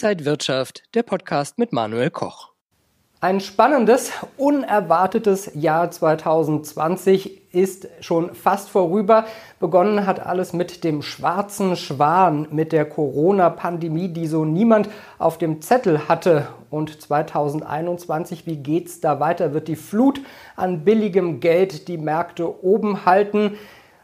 Inside Wirtschaft, der Podcast mit Manuel Koch. Ein spannendes, unerwartetes Jahr 2020 ist schon fast vorüber. Begonnen hat alles mit dem schwarzen Schwan, mit der Corona-Pandemie, die so niemand auf dem Zettel hatte. Und 2021, wie geht's da weiter? Wird die Flut an billigem Geld die Märkte oben halten?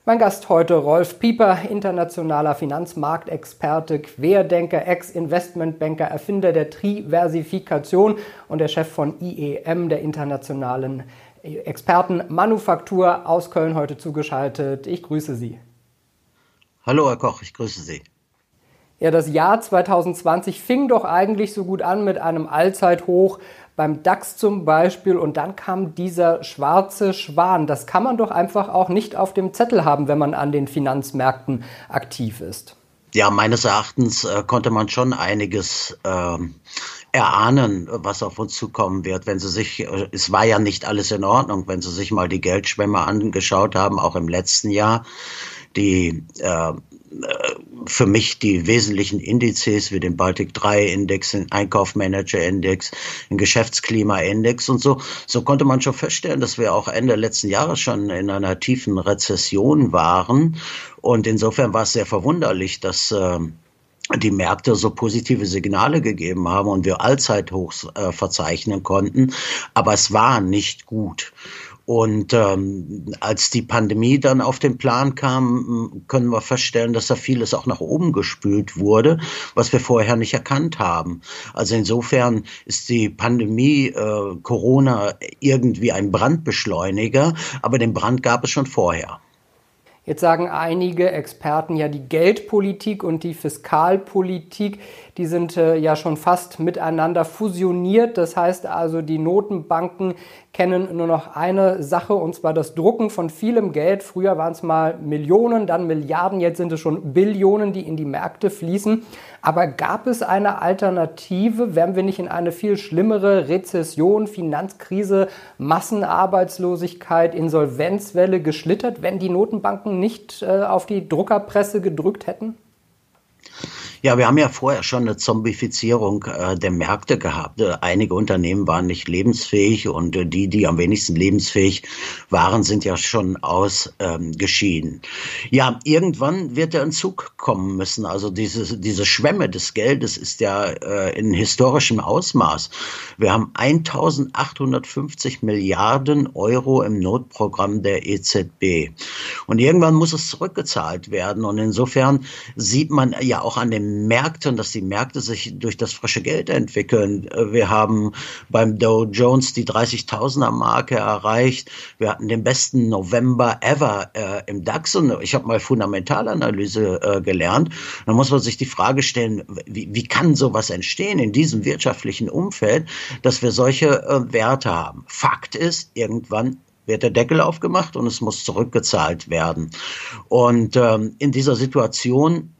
Mein Gast heute Rolf Pieper, internationaler Finanzmarktexperte, Querdenker, Ex-Investmentbanker, Erfinder der Triversifikation und der Chef von IEM, der internationalen Expertenmanufaktur aus Köln heute zugeschaltet. Ich grüße Sie. Hallo Herr Koch, ich grüße Sie. Ja, das Jahr 2020 fing doch eigentlich so gut an mit einem Allzeithoch beim DAX zum Beispiel und dann kam dieser schwarze Schwan. Das kann man doch einfach auch nicht auf dem Zettel haben, wenn man an den Finanzmärkten aktiv ist. Ja, meines Erachtens äh, konnte man schon einiges äh, erahnen, was auf uns zukommen wird. Wenn Sie sich, äh, es war ja nicht alles in Ordnung, wenn Sie sich mal die Geldschwemme angeschaut haben, auch im letzten Jahr. Die äh, für mich die wesentlichen Indizes wie den Baltic 3 Index, den Einkaufmanager Index, den Geschäftsklima Index und so. So konnte man schon feststellen, dass wir auch Ende letzten Jahres schon in einer tiefen Rezession waren. Und insofern war es sehr verwunderlich, dass äh, die Märkte so positive Signale gegeben haben und wir Allzeithochs äh, verzeichnen konnten. Aber es war nicht gut. Und ähm, als die Pandemie dann auf den Plan kam, können wir feststellen, dass da vieles auch nach oben gespült wurde, was wir vorher nicht erkannt haben. Also insofern ist die Pandemie äh, Corona irgendwie ein Brandbeschleuniger, aber den Brand gab es schon vorher. Jetzt sagen einige Experten ja, die Geldpolitik und die Fiskalpolitik, die sind äh, ja schon fast miteinander fusioniert. Das heißt also, die Notenbanken kennen nur noch eine Sache, und zwar das Drucken von vielem Geld. Früher waren es mal Millionen, dann Milliarden, jetzt sind es schon Billionen, die in die Märkte fließen. Aber gab es eine Alternative? Wären wir nicht in eine viel schlimmere Rezession, Finanzkrise, Massenarbeitslosigkeit, Insolvenzwelle geschlittert, wenn die Notenbanken nicht äh, auf die Druckerpresse gedrückt hätten? Ja, wir haben ja vorher schon eine Zombifizierung äh, der Märkte gehabt. Äh, einige Unternehmen waren nicht lebensfähig und äh, die, die am wenigsten lebensfähig waren, sind ja schon ausgeschieden. Ähm, ja, irgendwann wird der Entzug kommen müssen. Also diese, diese Schwemme des Geldes ist ja äh, in historischem Ausmaß. Wir haben 1850 Milliarden Euro im Notprogramm der EZB. Und irgendwann muss es zurückgezahlt werden. Und insofern sieht man ja auch an dem Märkten, dass die Märkte sich durch das frische Geld entwickeln. Wir haben beim Dow Jones die 30.000er Marke erreicht. Wir hatten den besten November ever äh, im DAX und ich habe mal Fundamentalanalyse äh, gelernt. Da muss man sich die Frage stellen, wie, wie kann sowas entstehen in diesem wirtschaftlichen Umfeld, dass wir solche äh, Werte haben. Fakt ist, irgendwann wird der Deckel aufgemacht und es muss zurückgezahlt werden. Und ähm, in dieser Situation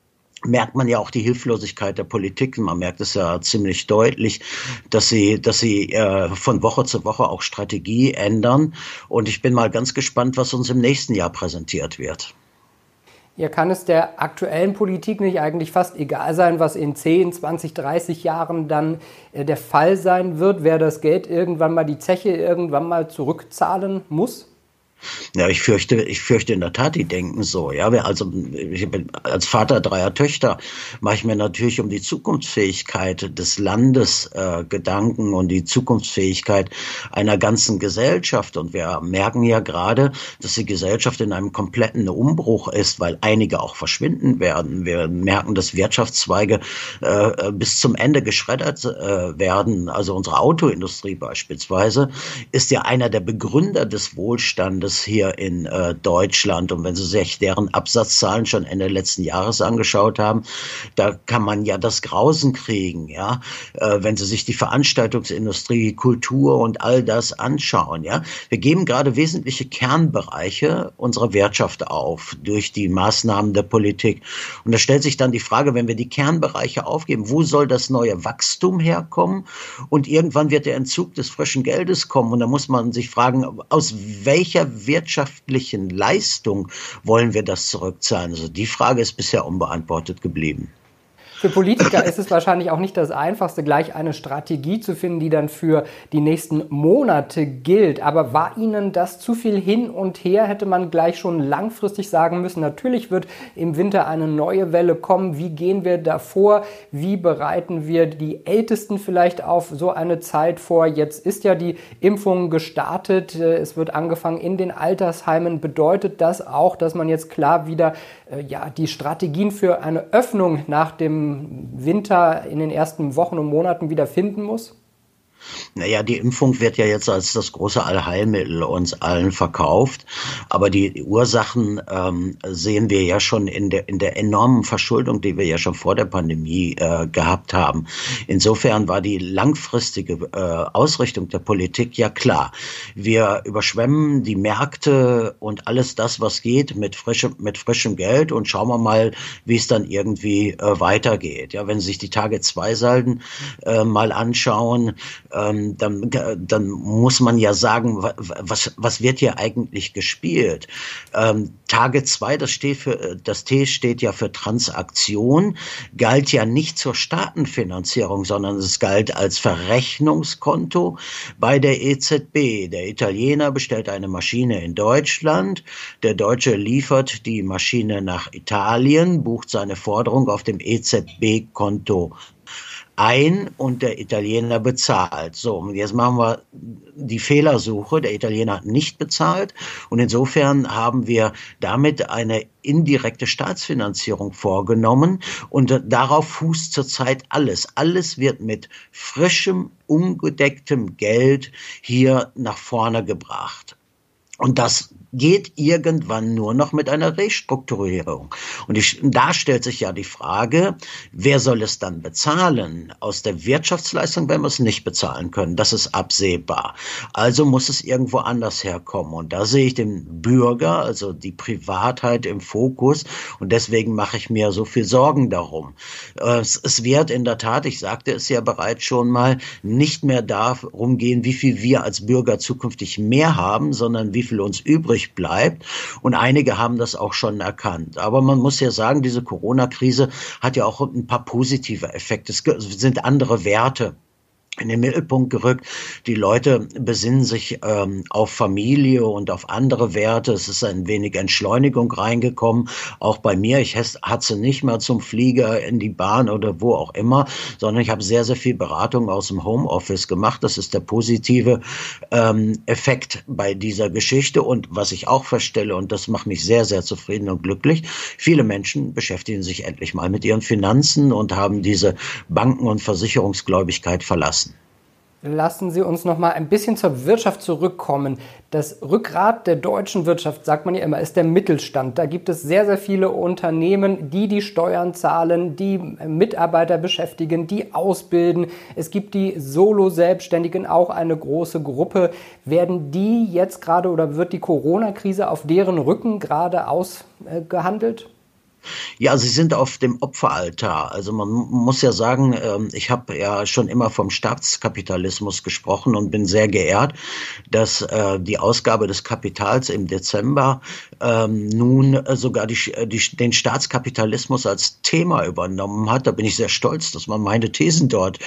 merkt man ja auch die Hilflosigkeit der Politik. Man merkt es ja ziemlich deutlich, dass sie, dass sie äh, von Woche zu Woche auch Strategie ändern. Und ich bin mal ganz gespannt, was uns im nächsten Jahr präsentiert wird. Ja, kann es der aktuellen Politik nicht eigentlich fast egal sein, was in 10, 20, 30 Jahren dann äh, der Fall sein wird, wer das Geld irgendwann mal, die Zeche irgendwann mal zurückzahlen muss? Ja, ich fürchte, ich fürchte in der Tat, die denken so. Ja, also ich bin als Vater dreier Töchter mache ich mir natürlich um die Zukunftsfähigkeit des Landes äh, Gedanken und die Zukunftsfähigkeit einer ganzen Gesellschaft. Und wir merken ja gerade, dass die Gesellschaft in einem kompletten Umbruch ist, weil einige auch verschwinden werden. Wir merken, dass Wirtschaftszweige äh, bis zum Ende geschreddert äh, werden. Also unsere Autoindustrie beispielsweise ist ja einer der Begründer des Wohlstandes Jahres hier in äh, Deutschland. Und wenn Sie sich deren Absatzzahlen schon Ende letzten Jahres angeschaut haben, da kann man ja das Grausen kriegen, ja. Äh, wenn Sie sich die Veranstaltungsindustrie, Kultur und all das anschauen, ja. Wir geben gerade wesentliche Kernbereiche unserer Wirtschaft auf durch die Maßnahmen der Politik. Und da stellt sich dann die Frage, wenn wir die Kernbereiche aufgeben, wo soll das neue Wachstum herkommen? Und irgendwann wird der Entzug des frischen Geldes kommen. Und da muss man sich fragen, aus welcher wirtschaftlichen Leistung wollen wir das zurückzahlen? Also die Frage ist bisher unbeantwortet geblieben. Für Politiker ist es wahrscheinlich auch nicht das Einfachste, gleich eine Strategie zu finden, die dann für die nächsten Monate gilt. Aber war Ihnen das zu viel hin und her? Hätte man gleich schon langfristig sagen müssen, natürlich wird im Winter eine neue Welle kommen. Wie gehen wir davor? Wie bereiten wir die Ältesten vielleicht auf so eine Zeit vor? Jetzt ist ja die Impfung gestartet. Es wird angefangen in den Altersheimen. Bedeutet das auch, dass man jetzt klar wieder äh, ja, die Strategien für eine Öffnung nach dem Winter in den ersten Wochen und Monaten wieder finden muss? Naja, die Impfung wird ja jetzt als das große Allheilmittel uns allen verkauft. Aber die Ursachen ähm, sehen wir ja schon in der, in der enormen Verschuldung, die wir ja schon vor der Pandemie äh, gehabt haben. Insofern war die langfristige äh, Ausrichtung der Politik ja klar. Wir überschwemmen die Märkte und alles das, was geht, mit frischem, mit frischem Geld und schauen wir mal, wie es dann irgendwie äh, weitergeht. Ja, wenn Sie sich die Tage zwei Salden äh, mal anschauen, ähm, dann, dann muss man ja sagen, was, was wird hier eigentlich gespielt? Ähm, Tage zwei, das steht für, das T steht ja für Transaktion, galt ja nicht zur Staatenfinanzierung, sondern es galt als Verrechnungskonto bei der EZB. Der Italiener bestellt eine Maschine in Deutschland, der Deutsche liefert die Maschine nach Italien, bucht seine Forderung auf dem EZB-Konto ein und der Italiener bezahlt. So, und jetzt machen wir die Fehlersuche. Der Italiener hat nicht bezahlt und insofern haben wir damit eine indirekte Staatsfinanzierung vorgenommen und darauf fußt zurzeit alles. Alles wird mit frischem, ungedecktem Geld hier nach vorne gebracht. Und das geht irgendwann nur noch mit einer Restrukturierung. Und ich, da stellt sich ja die Frage, wer soll es dann bezahlen? Aus der Wirtschaftsleistung werden wir es nicht bezahlen können. Das ist absehbar. Also muss es irgendwo anders herkommen. Und da sehe ich den Bürger, also die Privatheit im Fokus. Und deswegen mache ich mir so viel Sorgen darum. Es, es wird in der Tat, ich sagte es ja bereits schon mal, nicht mehr darum gehen, wie viel wir als Bürger zukünftig mehr haben, sondern wie viel uns übrig bleibt. Und einige haben das auch schon erkannt. Aber man muss ja sagen, diese Corona-Krise hat ja auch ein paar positive Effekte. Es sind andere Werte in den Mittelpunkt gerückt. Die Leute besinnen sich ähm, auf Familie und auf andere Werte. Es ist ein wenig Entschleunigung reingekommen. Auch bei mir. Ich hatte nicht mal zum Flieger in die Bahn oder wo auch immer, sondern ich habe sehr, sehr viel Beratung aus dem Homeoffice gemacht. Das ist der positive ähm, Effekt bei dieser Geschichte. Und was ich auch feststelle, und das macht mich sehr, sehr zufrieden und glücklich, viele Menschen beschäftigen sich endlich mal mit ihren Finanzen und haben diese Banken- und Versicherungsgläubigkeit verlassen. Lassen Sie uns noch mal ein bisschen zur Wirtschaft zurückkommen. Das Rückgrat der deutschen Wirtschaft, sagt man ja immer, ist der Mittelstand. Da gibt es sehr, sehr viele Unternehmen, die die Steuern zahlen, die Mitarbeiter beschäftigen, die ausbilden. Es gibt die Solo-Selbstständigen, auch eine große Gruppe. Werden die jetzt gerade oder wird die Corona-Krise auf deren Rücken gerade ausgehandelt? Ja, sie sind auf dem Opferaltar. Also man muss ja sagen, ähm, ich habe ja schon immer vom Staatskapitalismus gesprochen und bin sehr geehrt, dass äh, die Ausgabe des Kapitals im Dezember ähm, nun sogar die, die, den Staatskapitalismus als Thema übernommen hat. Da bin ich sehr stolz, dass man meine Thesen dort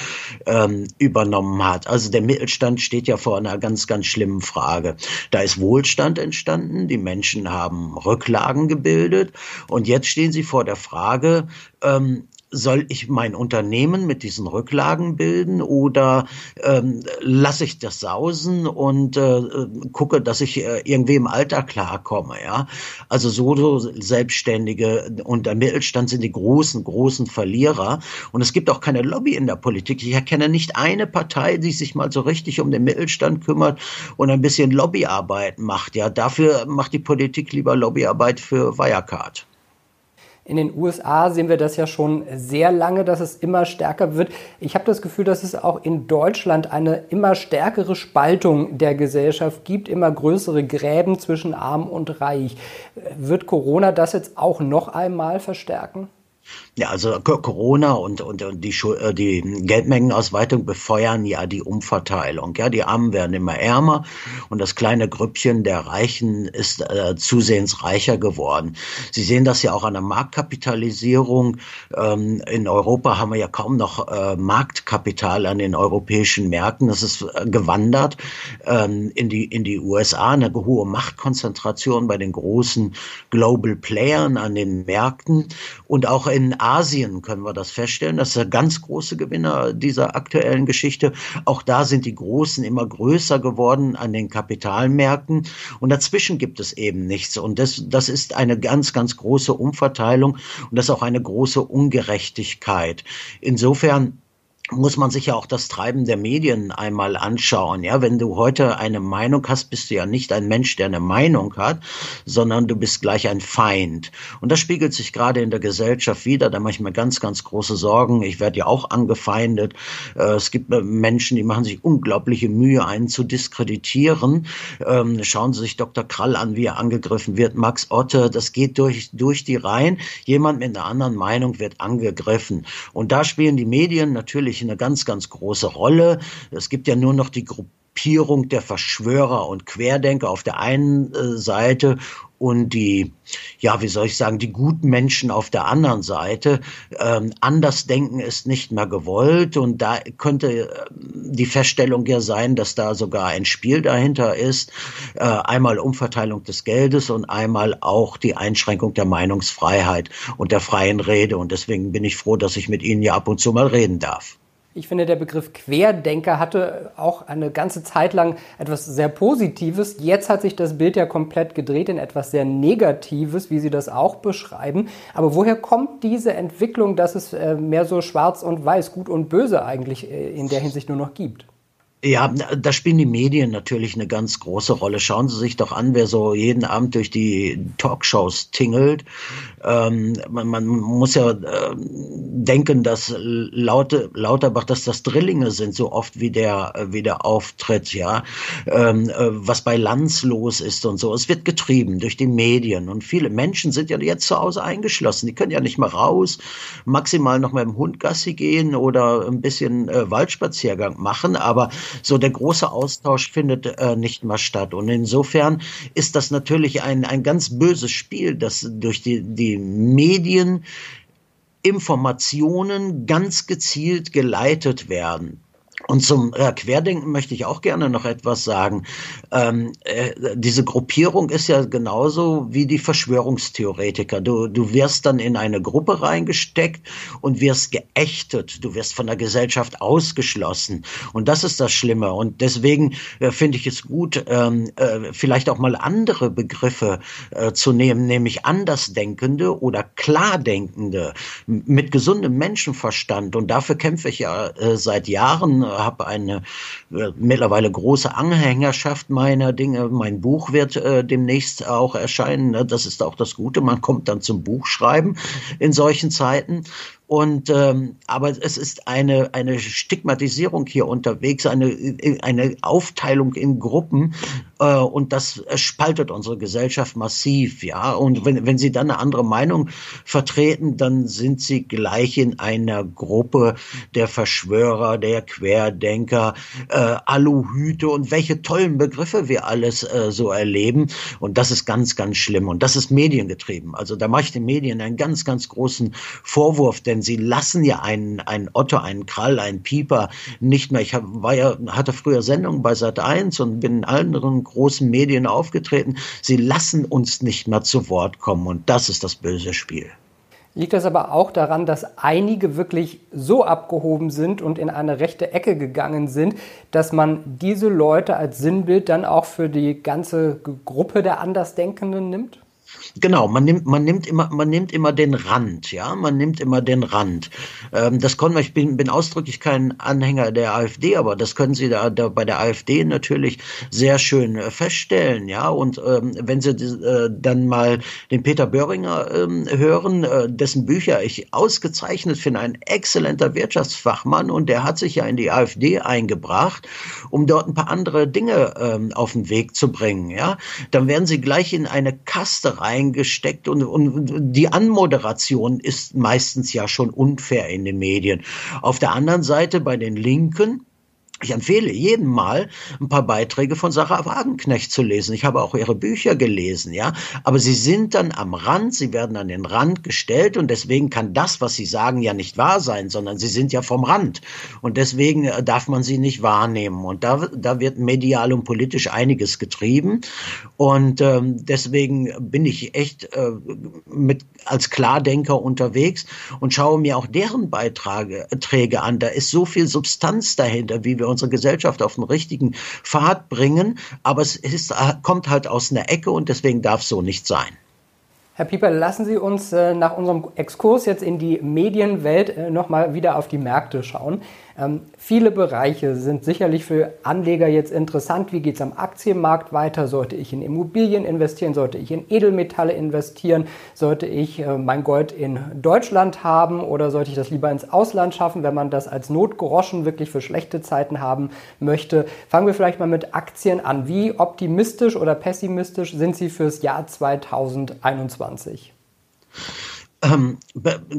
ähm, übernommen hat. Also der Mittelstand steht ja vor einer ganz, ganz schlimmen Frage. Da ist Wohlstand entstanden, die Menschen haben Rücklagen gebildet und jetzt stehen sie vor der Frage, ähm, soll ich mein Unternehmen mit diesen Rücklagen bilden oder ähm, lasse ich das sausen und äh, gucke, dass ich äh, irgendwie im Alter klarkomme, ja? Also so Selbstständige und der Mittelstand sind die großen, großen Verlierer und es gibt auch keine Lobby in der Politik. Ich erkenne nicht eine Partei, die sich mal so richtig um den Mittelstand kümmert und ein bisschen Lobbyarbeit macht, ja? Dafür macht die Politik lieber Lobbyarbeit für Wirecard. In den USA sehen wir das ja schon sehr lange, dass es immer stärker wird. Ich habe das Gefühl, dass es auch in Deutschland eine immer stärkere Spaltung der Gesellschaft gibt, immer größere Gräben zwischen arm und reich. Wird Corona das jetzt auch noch einmal verstärken? Ja, also Corona und, und, und die, äh, die Geldmengenausweitung befeuern ja die Umverteilung. Ja, die Armen werden immer ärmer und das kleine Grüppchen der Reichen ist äh, zusehends reicher geworden. Sie sehen das ja auch an der Marktkapitalisierung. Ähm, in Europa haben wir ja kaum noch äh, Marktkapital an den europäischen Märkten. Das ist äh, gewandert ähm, in, die, in die USA, eine hohe Machtkonzentration bei den großen Global Playern an den Märkten und auch in Asien können wir das feststellen. Das ist der ganz große Gewinner dieser aktuellen Geschichte. Auch da sind die Großen immer größer geworden an den Kapitalmärkten. Und dazwischen gibt es eben nichts. Und das, das ist eine ganz, ganz große Umverteilung. Und das ist auch eine große Ungerechtigkeit. Insofern muss man sich ja auch das Treiben der Medien einmal anschauen. Ja, wenn du heute eine Meinung hast, bist du ja nicht ein Mensch, der eine Meinung hat, sondern du bist gleich ein Feind. Und das spiegelt sich gerade in der Gesellschaft wieder. Da mache ich mir ganz, ganz große Sorgen. Ich werde ja auch angefeindet. Äh, es gibt äh, Menschen, die machen sich unglaubliche Mühe, einen zu diskreditieren. Ähm, schauen Sie sich Dr. Krall an, wie er angegriffen wird. Max Otte, das geht durch, durch die Reihen. Jemand mit einer anderen Meinung wird angegriffen. Und da spielen die Medien natürlich natürlich eine ganz, ganz große Rolle. Es gibt ja nur noch die Gruppierung der Verschwörer und Querdenker auf der einen äh, Seite und die, ja, wie soll ich sagen, die guten Menschen auf der anderen Seite. Ähm, Andersdenken ist nicht mehr gewollt und da könnte äh, die Feststellung ja sein, dass da sogar ein Spiel dahinter ist. Äh, einmal Umverteilung des Geldes und einmal auch die Einschränkung der Meinungsfreiheit und der freien Rede. Und deswegen bin ich froh, dass ich mit Ihnen ja ab und zu mal reden darf. Ich finde, der Begriff Querdenker hatte auch eine ganze Zeit lang etwas sehr Positives. Jetzt hat sich das Bild ja komplett gedreht in etwas sehr Negatives, wie Sie das auch beschreiben. Aber woher kommt diese Entwicklung, dass es äh, mehr so schwarz und weiß, gut und böse eigentlich äh, in der Hinsicht nur noch gibt? Ja, da spielen die Medien natürlich eine ganz große Rolle. Schauen Sie sich doch an, wer so jeden Abend durch die Talkshows tingelt. Ähm, man, man, muss ja äh, denken, dass Laute, Lauterbach, dass das Drillinge sind, so oft wie der, wie der auftritt, ja. Ähm, äh, was bei Lanz los ist und so. Es wird getrieben durch die Medien und viele Menschen sind ja jetzt zu Hause eingeschlossen. Die können ja nicht mehr raus, maximal noch mal im Hund Gassi gehen oder ein bisschen äh, Waldspaziergang machen, aber so der große Austausch findet äh, nicht mehr statt. Und insofern ist das natürlich ein, ein ganz böses Spiel, das durch die, die Medien Informationen ganz gezielt geleitet werden. Und zum äh, Querdenken möchte ich auch gerne noch etwas sagen. Ähm, äh, diese Gruppierung ist ja genauso wie die Verschwörungstheoretiker. Du, du wirst dann in eine Gruppe reingesteckt und wirst geächtet. Du wirst von der Gesellschaft ausgeschlossen. Und das ist das Schlimme. Und deswegen äh, finde ich es gut, ähm, äh, vielleicht auch mal andere Begriffe äh, zu nehmen, nämlich Andersdenkende oder Klardenkende mit gesundem Menschenverstand. Und dafür kämpfe ich ja äh, seit Jahren habe eine äh, mittlerweile große Anhängerschaft meiner Dinge. Mein Buch wird äh, demnächst auch erscheinen. Ne? Das ist auch das Gute. Man kommt dann zum Buchschreiben in solchen Zeiten. Und ähm, aber es ist eine eine Stigmatisierung hier unterwegs, eine eine Aufteilung in Gruppen äh, und das spaltet unsere Gesellschaft massiv, ja. Und wenn wenn Sie dann eine andere Meinung vertreten, dann sind Sie gleich in einer Gruppe der Verschwörer, der Querdenker, äh, Aluhüte und welche tollen Begriffe wir alles äh, so erleben. Und das ist ganz ganz schlimm und das ist mediengetrieben. Also da mache ich den Medien einen ganz ganz großen Vorwurf, denn denn sie lassen ja einen, einen Otto, einen Krall, einen Pieper nicht mehr. Ich hab, war ja, hatte früher Sendungen bei Sat 1 und bin in anderen großen Medien aufgetreten. Sie lassen uns nicht mehr zu Wort kommen und das ist das böse Spiel. Liegt das aber auch daran, dass einige wirklich so abgehoben sind und in eine rechte Ecke gegangen sind, dass man diese Leute als Sinnbild dann auch für die ganze Gruppe der Andersdenkenden nimmt? Genau, man nimmt, man nimmt immer, man nimmt immer den Rand, ja, man nimmt immer den Rand. Ähm, das konnte ich bin, bin ausdrücklich kein Anhänger der AfD, aber das können Sie da, da bei der AfD natürlich sehr schön äh, feststellen, ja. Und ähm, wenn Sie äh, dann mal den Peter Böhringer ähm, hören, äh, dessen Bücher ich ausgezeichnet finde, ein exzellenter Wirtschaftsfachmann und der hat sich ja in die AfD eingebracht, um dort ein paar andere Dinge ähm, auf den Weg zu bringen, ja. Dann werden Sie gleich in eine Kaste reingesteckt und, und die Anmoderation ist meistens ja schon unfair in den Medien. Auf der anderen Seite bei den Linken, ich empfehle jedem mal ein paar Beiträge von Sarah Wagenknecht zu lesen. Ich habe auch ihre Bücher gelesen, ja. Aber sie sind dann am Rand, sie werden an den Rand gestellt und deswegen kann das, was sie sagen, ja nicht wahr sein, sondern sie sind ja vom Rand. Und deswegen äh, darf man sie nicht wahrnehmen. Und da, da wird medial und politisch einiges getrieben. Und ähm, deswegen bin ich echt äh, mit als Klardenker unterwegs und schaue mir auch deren Beiträge an. Da ist so viel Substanz dahinter, wie wir unsere Gesellschaft auf den richtigen Pfad bringen. Aber es ist, kommt halt aus einer Ecke und deswegen darf es so nicht sein. Herr Pieper, lassen Sie uns äh, nach unserem Exkurs jetzt in die Medienwelt äh, nochmal wieder auf die Märkte schauen. Ähm, viele Bereiche sind sicherlich für Anleger jetzt interessant. Wie geht es am Aktienmarkt weiter? Sollte ich in Immobilien investieren? Sollte ich in Edelmetalle investieren? Sollte ich äh, mein Gold in Deutschland haben oder sollte ich das lieber ins Ausland schaffen, wenn man das als Notgroschen wirklich für schlechte Zeiten haben möchte? Fangen wir vielleicht mal mit Aktien an. Wie optimistisch oder pessimistisch sind Sie fürs Jahr 2021? Ähm,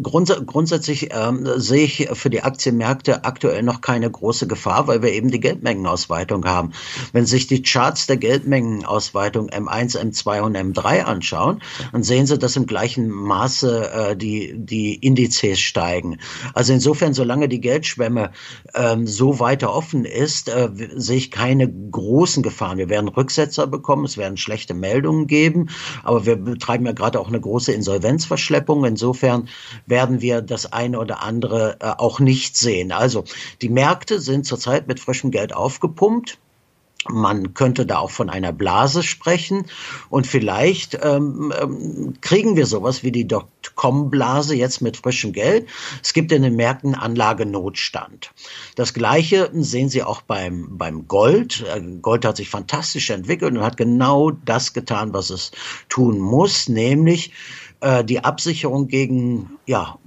grunds grundsätzlich ähm, sehe ich für die Aktienmärkte aktuell noch keine große Gefahr, weil wir eben die Geldmengenausweitung haben. Wenn Sie sich die Charts der Geldmengenausweitung M1, M2 und M3 anschauen, dann sehen Sie, dass im gleichen Maße äh, die, die Indizes steigen. Also insofern, solange die Geldschwemme ähm, so weiter offen ist, äh, sehe ich keine großen Gefahren. Wir werden Rücksetzer bekommen, es werden schlechte Meldungen geben, aber wir betreiben ja gerade auch eine große Insolvenzverschleppung Insofern werden wir das eine oder andere äh, auch nicht sehen. Also die Märkte sind zurzeit mit frischem Geld aufgepumpt. Man könnte da auch von einer Blase sprechen und vielleicht ähm, ähm, kriegen wir sowas wie die Dotcom-Blase jetzt mit frischem Geld. Es gibt in den Märkten Anlagenotstand. Das Gleiche sehen Sie auch beim, beim Gold. Äh, Gold hat sich fantastisch entwickelt und hat genau das getan, was es tun muss, nämlich äh, die Absicherung gegen ja,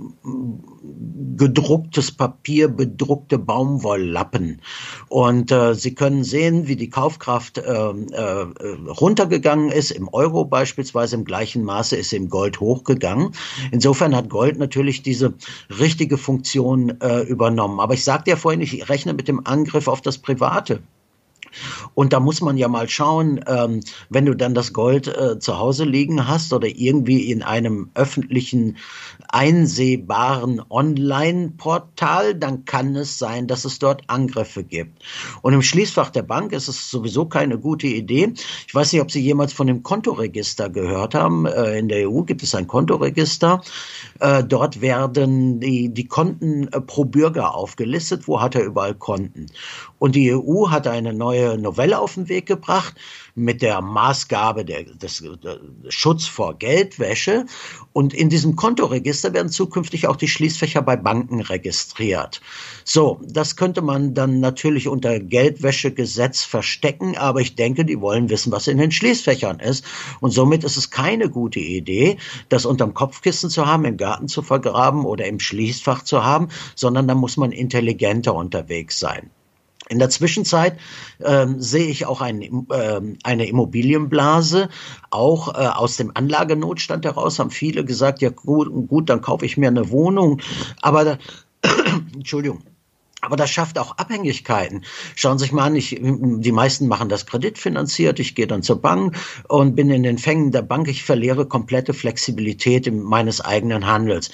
gedrucktes Papier, bedruckte Baumwolllappen. Und äh, Sie können sehen, wie die Kaufkraft äh, äh, runtergegangen ist. Im Euro beispielsweise im gleichen Maße ist im Gold hochgegangen. Insofern hat Gold natürlich diese richtige Funktion äh, übernommen. Aber ich sagte ja vorhin, ich rechne mit dem Angriff auf das Private. Und da muss man ja mal schauen, ähm, wenn du dann das Gold äh, zu Hause liegen hast oder irgendwie in einem öffentlichen, einsehbaren Online-Portal, dann kann es sein, dass es dort Angriffe gibt. Und im Schließfach der Bank ist es sowieso keine gute Idee. Ich weiß nicht, ob Sie jemals von dem Kontoregister gehört haben. Äh, in der EU gibt es ein Kontoregister. Äh, dort werden die, die Konten äh, pro Bürger aufgelistet. Wo hat er überall Konten? Und die EU hat eine neue Novelle auf den Weg gebracht mit der Maßgabe der, des, des Schutz vor Geldwäsche. Und in diesem Kontoregister werden zukünftig auch die Schließfächer bei Banken registriert. So, das könnte man dann natürlich unter Geldwäschegesetz verstecken, aber ich denke, die wollen wissen, was in den Schließfächern ist. Und somit ist es keine gute Idee, das unterm Kopfkissen zu haben, im Garten zu vergraben oder im Schließfach zu haben, sondern da muss man intelligenter unterwegs sein. In der Zwischenzeit ähm, sehe ich auch ein, ähm, eine Immobilienblase, auch äh, aus dem Anlagenotstand heraus haben viele gesagt, ja gut, gut dann kaufe ich mir eine Wohnung. Aber da, Entschuldigung. Aber das schafft auch Abhängigkeiten. Schauen Sie sich mal an, ich, die meisten machen das kreditfinanziert. Ich gehe dann zur Bank und bin in den Fängen der Bank. Ich verliere komplette Flexibilität meines eigenen Handels.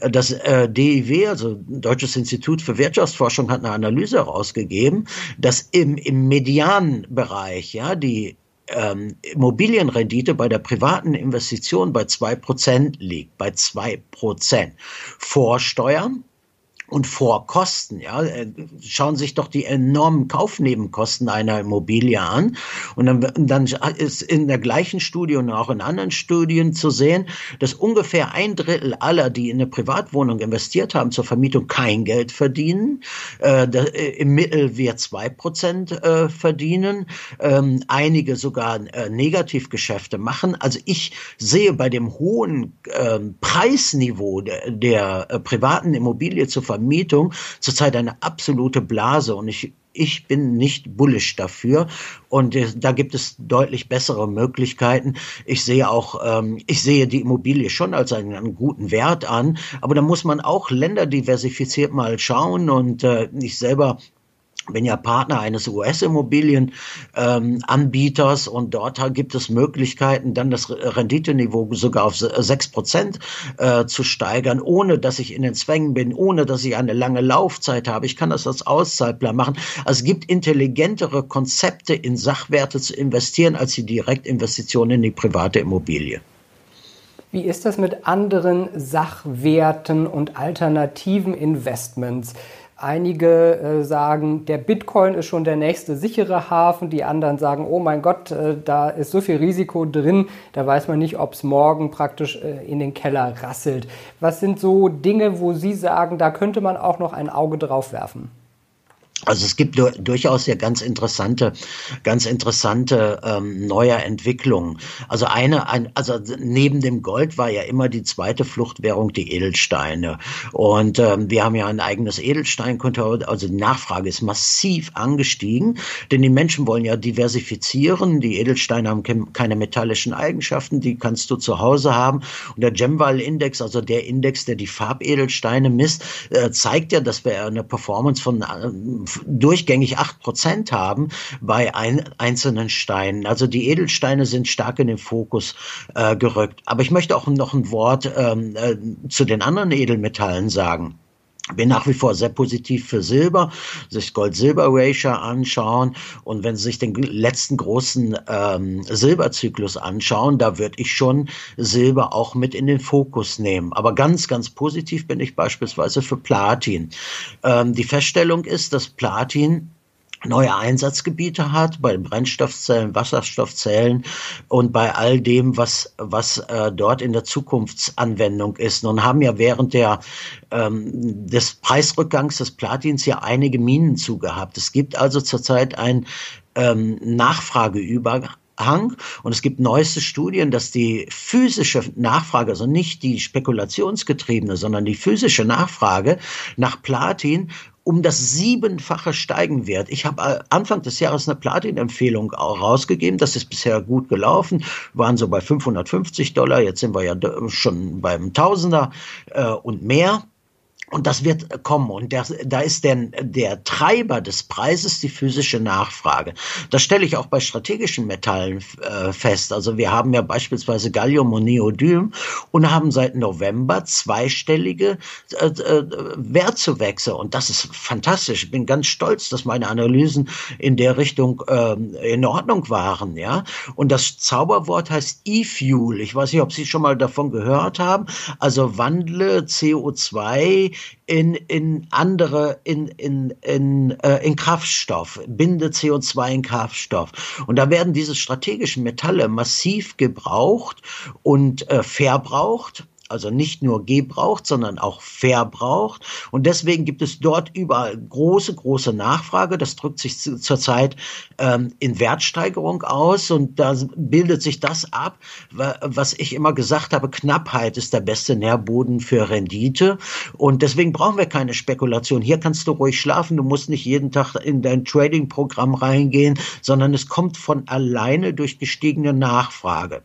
Das äh, DIW, also Deutsches Institut für Wirtschaftsforschung, hat eine Analyse herausgegeben, dass im, im Medianbereich, ja, die ähm, Immobilienrendite bei der privaten Investition bei zwei Prozent liegt, bei zwei Prozent. Vor Steuern und vor Kosten. Ja, äh, schauen sich doch die enormen Kaufnebenkosten einer Immobilie an und dann, dann ist in der gleichen Studie und auch in anderen Studien zu sehen, dass ungefähr ein Drittel aller, die in eine Privatwohnung investiert haben zur Vermietung, kein Geld verdienen. Äh, äh Im Mittel wir zwei Prozent äh, verdienen, ähm, einige sogar äh, Negativgeschäfte machen. Also ich sehe bei dem hohen ähm, Preisniveau der, der äh, privaten Immobilie zur Vermietung zurzeit eine absolute Blase und ich ich bin nicht bullish dafür und äh, da gibt es deutlich bessere Möglichkeiten. Ich sehe auch, ähm, ich sehe die Immobilie schon als einen, einen, guten Wert an, aber da muss man auch länderdiversifiziert mal schauen und äh, ich selber bin ja Partner eines US-Immobilienanbieters ähm, und dort gibt es Möglichkeiten, dann das Renditeniveau sogar auf sechs Prozent äh, zu steigern, ohne dass ich in den Zwängen bin, ohne dass ich eine lange Laufzeit habe. Ich kann das als Auszeitplan machen. Also es gibt intelligentere Konzepte, in Sachwerte zu investieren, als die Direktinvestitionen in die private Immobilie. Wie ist das mit anderen Sachwerten und alternativen Investments? Einige äh, sagen, der Bitcoin ist schon der nächste sichere Hafen. Die anderen sagen, oh mein Gott, äh, da ist so viel Risiko drin, da weiß man nicht, ob es morgen praktisch äh, in den Keller rasselt. Was sind so Dinge, wo Sie sagen, da könnte man auch noch ein Auge drauf werfen? Also es gibt durchaus ja ganz interessante, ganz interessante ähm, neue Entwicklungen. Also eine, ein, also neben dem Gold war ja immer die zweite Fluchtwährung die Edelsteine. Und ähm, wir haben ja ein eigenes Edelsteinkonto. Also die Nachfrage ist massiv angestiegen, denn die Menschen wollen ja diversifizieren. Die Edelsteine haben keine metallischen Eigenschaften, die kannst du zu Hause haben. Und der Gemval-Index, also der Index, der die Farbedelsteine misst, äh, zeigt ja, dass wir eine Performance von äh, durchgängig acht Prozent haben bei ein, einzelnen Steinen. Also die Edelsteine sind stark in den Fokus äh, gerückt. Aber ich möchte auch noch ein Wort ähm, äh, zu den anderen Edelmetallen sagen bin nach wie vor sehr positiv für Silber, sich Gold-Silber-Ratio anschauen und wenn Sie sich den letzten großen ähm, Silberzyklus anschauen, da würde ich schon Silber auch mit in den Fokus nehmen. Aber ganz, ganz positiv bin ich beispielsweise für Platin. Ähm, die Feststellung ist, dass Platin neue Einsatzgebiete hat bei Brennstoffzellen, Wasserstoffzellen und bei all dem, was, was äh, dort in der Zukunftsanwendung ist. Nun haben ja während der, ähm, des Preisrückgangs des Platins ja einige Minen zugehabt. Es gibt also zurzeit ein ähm, Nachfrageübergang. Und es gibt neueste Studien, dass die physische Nachfrage, also nicht die spekulationsgetriebene, sondern die physische Nachfrage nach Platin um das Siebenfache steigen wird. Ich habe äh, Anfang des Jahres eine Platin-Empfehlung rausgegeben. Das ist bisher gut gelaufen. Wir waren so bei 550 Dollar. Jetzt sind wir ja schon beim Tausender äh, und mehr. Und das wird kommen. Und der, da ist denn der Treiber des Preises die physische Nachfrage. Das stelle ich auch bei strategischen Metallen äh, fest. Also wir haben ja beispielsweise Gallium und Neodym und haben seit November zweistellige äh, äh, Wertzuwächse. Und das ist fantastisch. Ich bin ganz stolz, dass meine Analysen in der Richtung äh, in Ordnung waren. Ja. Und das Zauberwort heißt E-Fuel. Ich weiß nicht, ob Sie schon mal davon gehört haben. Also wandle CO2 in, in andere, in, in, in, äh, in Kraftstoff, binde CO2 in Kraftstoff. Und da werden diese strategischen Metalle massiv gebraucht und äh, verbraucht also nicht nur gebraucht, sondern auch verbraucht. Und deswegen gibt es dort überall große, große Nachfrage. Das drückt sich zurzeit ähm, in Wertsteigerung aus und da bildet sich das ab, was ich immer gesagt habe, Knappheit ist der beste Nährboden für Rendite. Und deswegen brauchen wir keine Spekulation. Hier kannst du ruhig schlafen, du musst nicht jeden Tag in dein Trading-Programm reingehen, sondern es kommt von alleine durch gestiegene Nachfrage.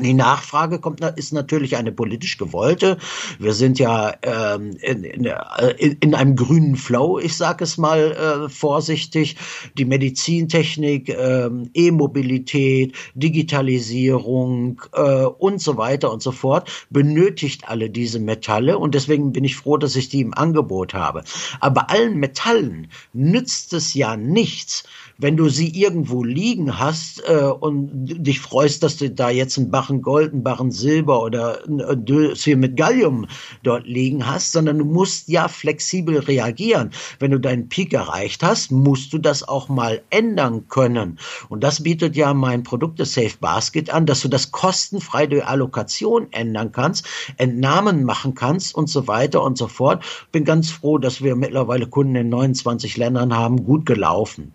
Die Nachfrage kommt, ist natürlich eine politisch gewollte. Wir sind ja ähm, in, in, äh, in, einem grünen Flow, ich sage es mal äh, vorsichtig. Die Medizintechnik, äh, E-Mobilität, Digitalisierung äh, und so weiter und so fort benötigt alle diese Metalle und deswegen bin ich froh, dass ich die im Angebot habe. Aber allen Metallen nützt es ja nichts, wenn du sie irgendwo liegen hast äh, und dich freust, dass du da jetzt einen Barren Gold, einen Barren Silber oder ein Döschen mit Gallium dort liegen hast, sondern du musst ja flexibel reagieren. Wenn du deinen Peak erreicht hast, musst du das auch mal ändern können. Und das bietet ja mein Produkte Safe Basket an, dass du das kostenfrei durch Allokation ändern kannst, Entnahmen machen kannst und so weiter und so fort. Bin ganz froh, dass wir mittlerweile Kunden in 29 Ländern haben, gut gelaufen.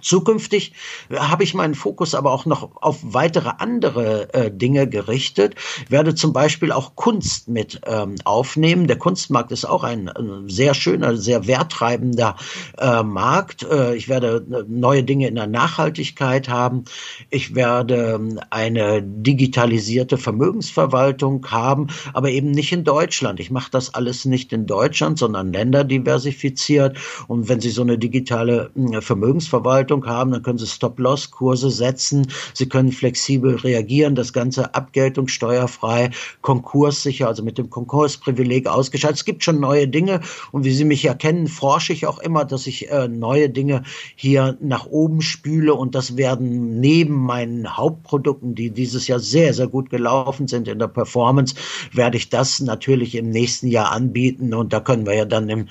Zukünftig habe ich meinen Fokus aber auch noch auf weitere andere äh, Dinge gerichtet. Ich werde zum Beispiel auch Kunst mit ähm, aufnehmen. Der Kunstmarkt ist auch ein, ein sehr schöner, sehr werttreibender äh, Markt. Äh, ich werde äh, neue Dinge in der Nachhaltigkeit haben. Ich werde ähm, eine digitalisierte Vermögensverwaltung haben, aber eben nicht in Deutschland. Ich mache das alles nicht in Deutschland, sondern länderdiversifiziert. Und wenn Sie so eine digitale äh, Vermögensverwaltung Verwaltung haben, dann können Sie Stop-Loss-Kurse setzen, Sie können flexibel reagieren, das Ganze abgeltungssteuerfrei, konkurssicher, also mit dem Konkursprivileg ausgeschaltet. Es gibt schon neue Dinge und wie Sie mich ja kennen, forsche ich auch immer, dass ich äh, neue Dinge hier nach oben spüle und das werden neben meinen Hauptprodukten, die dieses Jahr sehr, sehr gut gelaufen sind in der Performance, werde ich das natürlich im nächsten Jahr anbieten und da können wir ja dann im,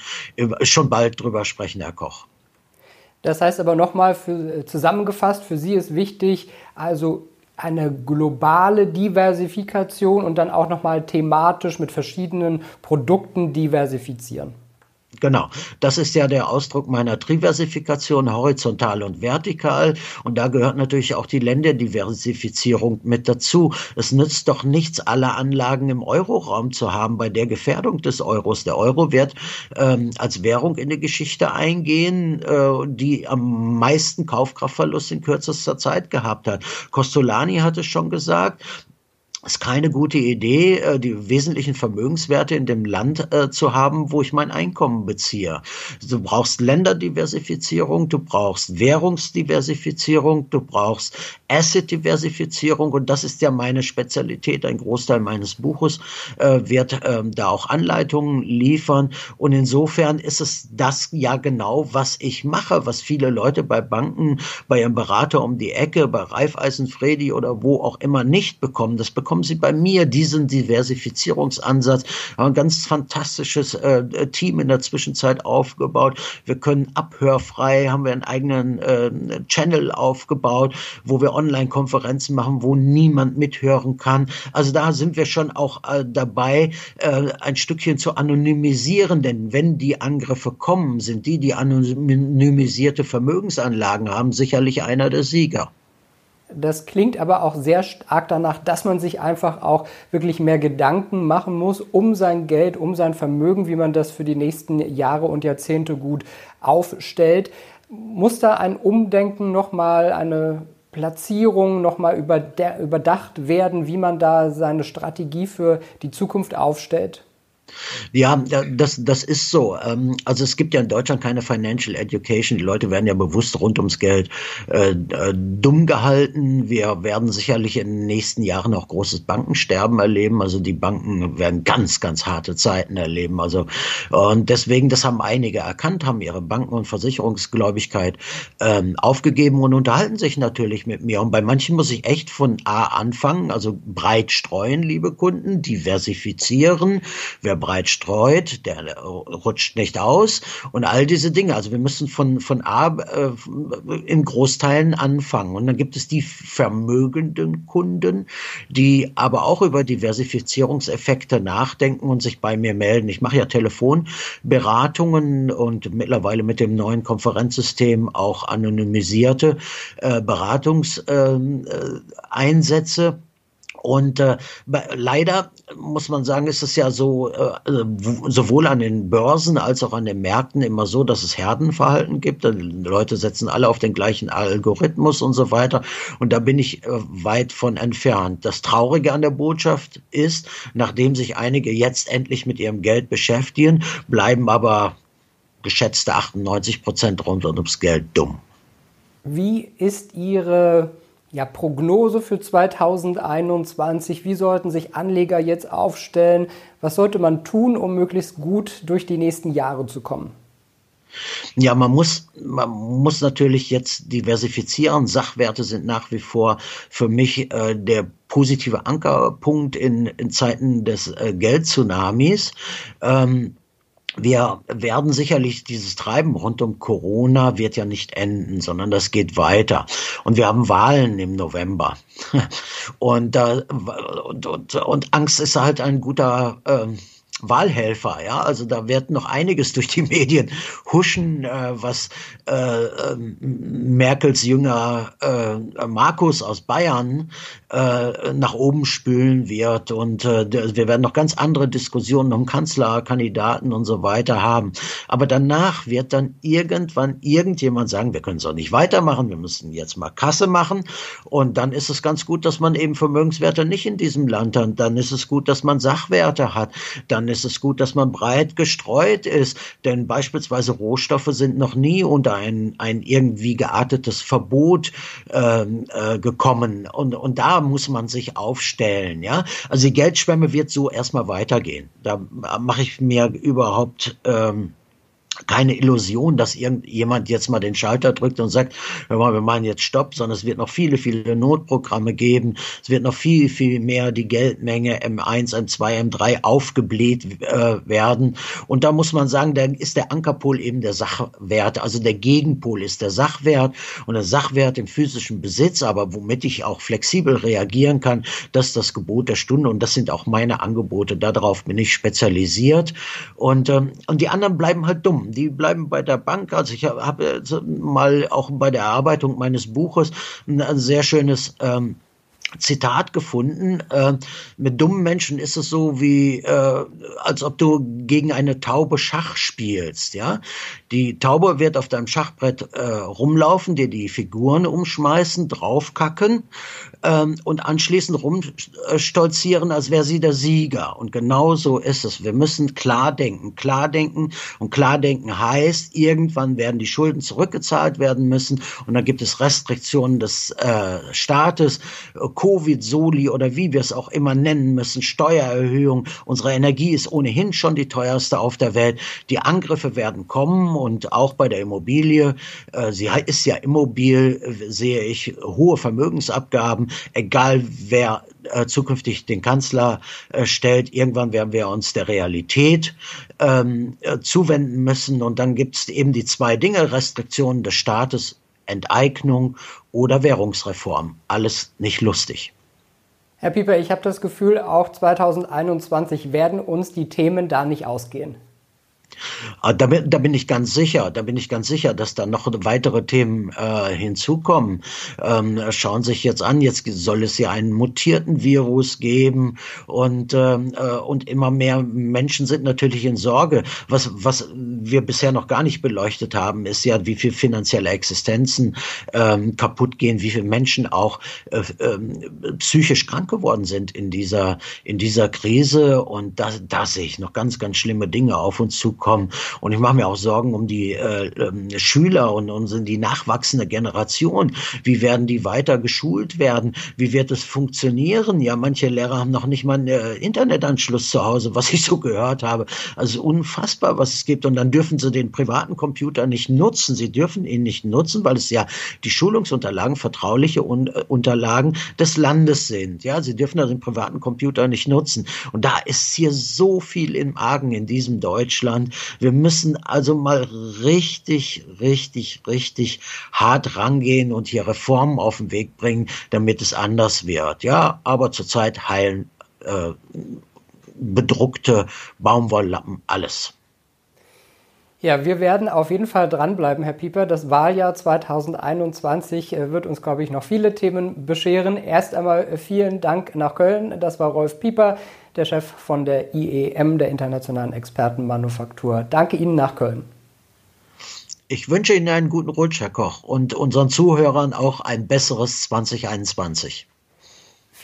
schon bald drüber sprechen, Herr Koch. Das heißt aber nochmal äh, zusammengefasst, für Sie ist wichtig, also eine globale Diversifikation und dann auch nochmal thematisch mit verschiedenen Produkten diversifizieren. Genau, das ist ja der Ausdruck meiner Triversifikation, horizontal und vertikal. Und da gehört natürlich auch die Länderdiversifizierung mit dazu. Es nützt doch nichts, alle Anlagen im Euroraum zu haben bei der Gefährdung des Euros. Der Euro wird ähm, als Währung in die Geschichte eingehen, äh, die am meisten Kaufkraftverlust in kürzester Zeit gehabt hat. Costolani hat es schon gesagt, ist keine gute Idee, äh, die wesentlichen Vermögenswerte in dem Land äh, zu haben, wo ich mein Einkommen beziehe. Du brauchst Länderdiversifizierung, du brauchst Währungsdiversifizierung, du brauchst Asset-Diversifizierung und das ist ja meine Spezialität. Ein Großteil meines Buches äh, wird ähm, da auch Anleitungen liefern und insofern ist es das ja genau, was ich mache, was viele Leute bei Banken, bei einem Berater um die Ecke, bei Raiffeisen, Fredi oder wo auch immer nicht bekommen. Das bekommen Sie bei mir, diesen Diversifizierungsansatz. Haben ein ganz fantastisches äh, Team in der Zwischenzeit aufgebaut. Wir können abhörfrei, haben wir einen eigenen äh, Channel aufgebaut, wo wir Online-Konferenzen machen, wo niemand mithören kann. Also da sind wir schon auch äh, dabei, äh, ein Stückchen zu anonymisieren, denn wenn die Angriffe kommen, sind die, die anonymisierte Vermögensanlagen haben, sicherlich einer der Sieger. Das klingt aber auch sehr stark danach, dass man sich einfach auch wirklich mehr Gedanken machen muss um sein Geld, um sein Vermögen, wie man das für die nächsten Jahre und Jahrzehnte gut aufstellt. Muss da ein Umdenken nochmal, eine Platzierung nochmal überdacht werden, wie man da seine Strategie für die Zukunft aufstellt? Ja, das, das ist so. Ähm, also es gibt ja in Deutschland keine Financial Education. Die Leute werden ja bewusst rund ums Geld äh, äh, dumm gehalten. Wir werden sicherlich in den nächsten Jahren auch großes Bankensterben erleben. Also die Banken werden ganz, ganz harte Zeiten erleben. Also und deswegen, das haben einige erkannt, haben ihre Banken- und Versicherungsgläubigkeit ähm, aufgegeben und unterhalten sich natürlich mit mir. Und bei manchen muss ich echt von A anfangen, also breit streuen, liebe Kunden, diversifizieren. Wer breit streut, der rutscht nicht aus und all diese Dinge. Also wir müssen von, von A äh, in Großteilen anfangen. Und dann gibt es die vermögenden Kunden, die aber auch über Diversifizierungseffekte nachdenken und sich bei mir melden. Ich mache ja Telefonberatungen und mittlerweile mit dem neuen Konferenzsystem auch anonymisierte äh, Beratungseinsätze. Äh, und äh, leider muss man sagen, ist es ja so, äh, sowohl an den Börsen als auch an den Märkten immer so, dass es Herdenverhalten gibt. Die Leute setzen alle auf den gleichen Algorithmus und so weiter. Und da bin ich äh, weit von entfernt. Das Traurige an der Botschaft ist, nachdem sich einige jetzt endlich mit ihrem Geld beschäftigen, bleiben aber geschätzte 98 Prozent rund ums Geld dumm. Wie ist Ihre ja, Prognose für 2021? Wie sollten sich Anleger jetzt aufstellen? Was sollte man tun, um möglichst gut durch die nächsten Jahre zu kommen? Ja, man muss, man muss natürlich jetzt diversifizieren. Sachwerte sind nach wie vor für mich äh, der positive Ankerpunkt in, in Zeiten des äh, Geldtsunamis. Ähm, wir werden sicherlich dieses Treiben rund um Corona wird ja nicht enden, sondern das geht weiter. Und wir haben Wahlen im November. Und, äh, und, und, und Angst ist halt ein guter äh, Wahlhelfer. Ja, also da wird noch einiges durch die Medien huschen, äh, was äh, äh, Merkels Jünger äh, Markus aus Bayern äh, nach oben spülen wird. Und äh, wir werden noch ganz andere Diskussionen um Kanzlerkandidaten und so weiter haben. Aber danach wird dann irgendwann irgendjemand sagen, wir können es auch nicht weitermachen, wir müssen jetzt mal Kasse machen. Und dann ist es ganz gut, dass man eben Vermögenswerte nicht in diesem Land hat. Dann ist es gut, dass man Sachwerte hat. Dann ist es gut, dass man breit gestreut ist. Denn beispielsweise Rohstoffe sind noch nie unter ein, ein irgendwie geartetes Verbot ähm, äh, gekommen. Und, und da muss man sich aufstellen. Ja, also die Geldschwemme wird so erstmal weitergehen. Da mache ich mir überhaupt ähm, keine Illusion, dass irgendjemand jetzt mal den Schalter drückt und sagt, wir machen jetzt Stopp, sondern es wird noch viele, viele Notprogramme geben. Es wird noch viel, viel mehr die Geldmenge M1, M2, M3 aufgebläht äh, werden. Und da muss man sagen, da ist der Ankerpol eben der Sachwert. Also der Gegenpol ist der Sachwert und der Sachwert im physischen Besitz, aber womit ich auch flexibel reagieren kann, das ist das Gebot der Stunde und das sind auch meine Angebote. Darauf bin ich spezialisiert. Und, ähm, und die anderen bleiben halt dumm die bleiben bei der Bank. Also ich habe hab mal auch bei der Erarbeitung meines Buches ein, sehr schönes ähm, Zitat gefunden. Äh, mit dummen Menschen ist es so wie, äh, als ob du gegen eine Taube Schach spielst. Ja, die Taube wird auf deinem Schachbrett äh, rumlaufen, dir die Figuren umschmeißen, draufkacken ähm, und anschließend rumstolzieren, als wäre sie der Sieger. Und genau so ist es. Wir müssen klar denken, klar denken und klar denken heißt, irgendwann werden die Schulden zurückgezahlt werden müssen und dann gibt es Restriktionen des äh, Staates. Covid-Soli oder wie wir es auch immer nennen müssen, Steuererhöhung. Unsere Energie ist ohnehin schon die teuerste auf der Welt. Die Angriffe werden kommen und auch bei der Immobilie, äh, sie ist ja immobil, sehe ich hohe Vermögensabgaben, egal wer äh, zukünftig den Kanzler äh, stellt. Irgendwann werden wir uns der Realität ähm, äh, zuwenden müssen. Und dann gibt es eben die zwei Dinge, Restriktionen des Staates Enteignung oder Währungsreform. Alles nicht lustig. Herr Pieper, ich habe das Gefühl, auch 2021 werden uns die Themen da nicht ausgehen. Ah, da bin, da bin ich ganz sicher, da bin ich ganz sicher, dass da noch weitere Themen äh, hinzukommen. Ähm, schauen Sie sich jetzt an, jetzt soll es ja einen mutierten Virus geben und, ähm, äh, und immer mehr Menschen sind natürlich in Sorge. Was, was wir bisher noch gar nicht beleuchtet haben, ist ja, wie viel finanzielle Existenzen ähm, kaputt gehen, wie viele Menschen auch äh, äh, psychisch krank geworden sind in dieser, in dieser Krise. Und da, da sehe ich noch ganz, ganz schlimme Dinge auf uns zukommen kommen. Und ich mache mir auch Sorgen um die äh, äh, Schüler und, und die nachwachsende Generation. Wie werden die weiter geschult werden? Wie wird es funktionieren? Ja, manche Lehrer haben noch nicht mal einen äh, Internetanschluss zu Hause, was ich so gehört habe. Also unfassbar, was es gibt. Und dann dürfen sie den privaten Computer nicht nutzen. Sie dürfen ihn nicht nutzen, weil es ja die Schulungsunterlagen, vertrauliche Un äh, Unterlagen des Landes sind. Ja, sie dürfen also den privaten Computer nicht nutzen. Und da ist hier so viel im Argen in diesem Deutschland. Wir müssen also mal richtig, richtig, richtig hart rangehen und hier Reformen auf den Weg bringen, damit es anders wird. Ja, aber zurzeit heilen äh, bedruckte Baumwolllappen alles. Ja, wir werden auf jeden Fall dranbleiben, Herr Pieper. Das Wahljahr 2021 äh, wird uns, glaube ich, noch viele Themen bescheren. Erst einmal äh, vielen Dank nach Köln. Das war Rolf Pieper der Chef von der IEM, der Internationalen Expertenmanufaktur. Danke Ihnen nach Köln. Ich wünsche Ihnen einen guten Rutsch, Herr Koch, und unseren Zuhörern auch ein besseres 2021.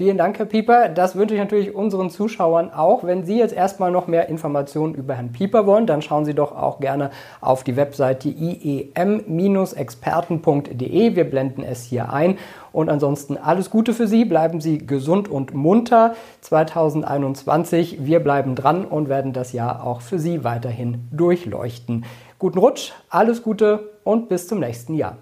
Vielen Dank, Herr Pieper. Das wünsche ich natürlich unseren Zuschauern auch. Wenn Sie jetzt erstmal noch mehr Informationen über Herrn Pieper wollen, dann schauen Sie doch auch gerne auf die Webseite iem-experten.de. Wir blenden es hier ein. Und ansonsten alles Gute für Sie. Bleiben Sie gesund und munter 2021. Wir bleiben dran und werden das Jahr auch für Sie weiterhin durchleuchten. Guten Rutsch, alles Gute und bis zum nächsten Jahr.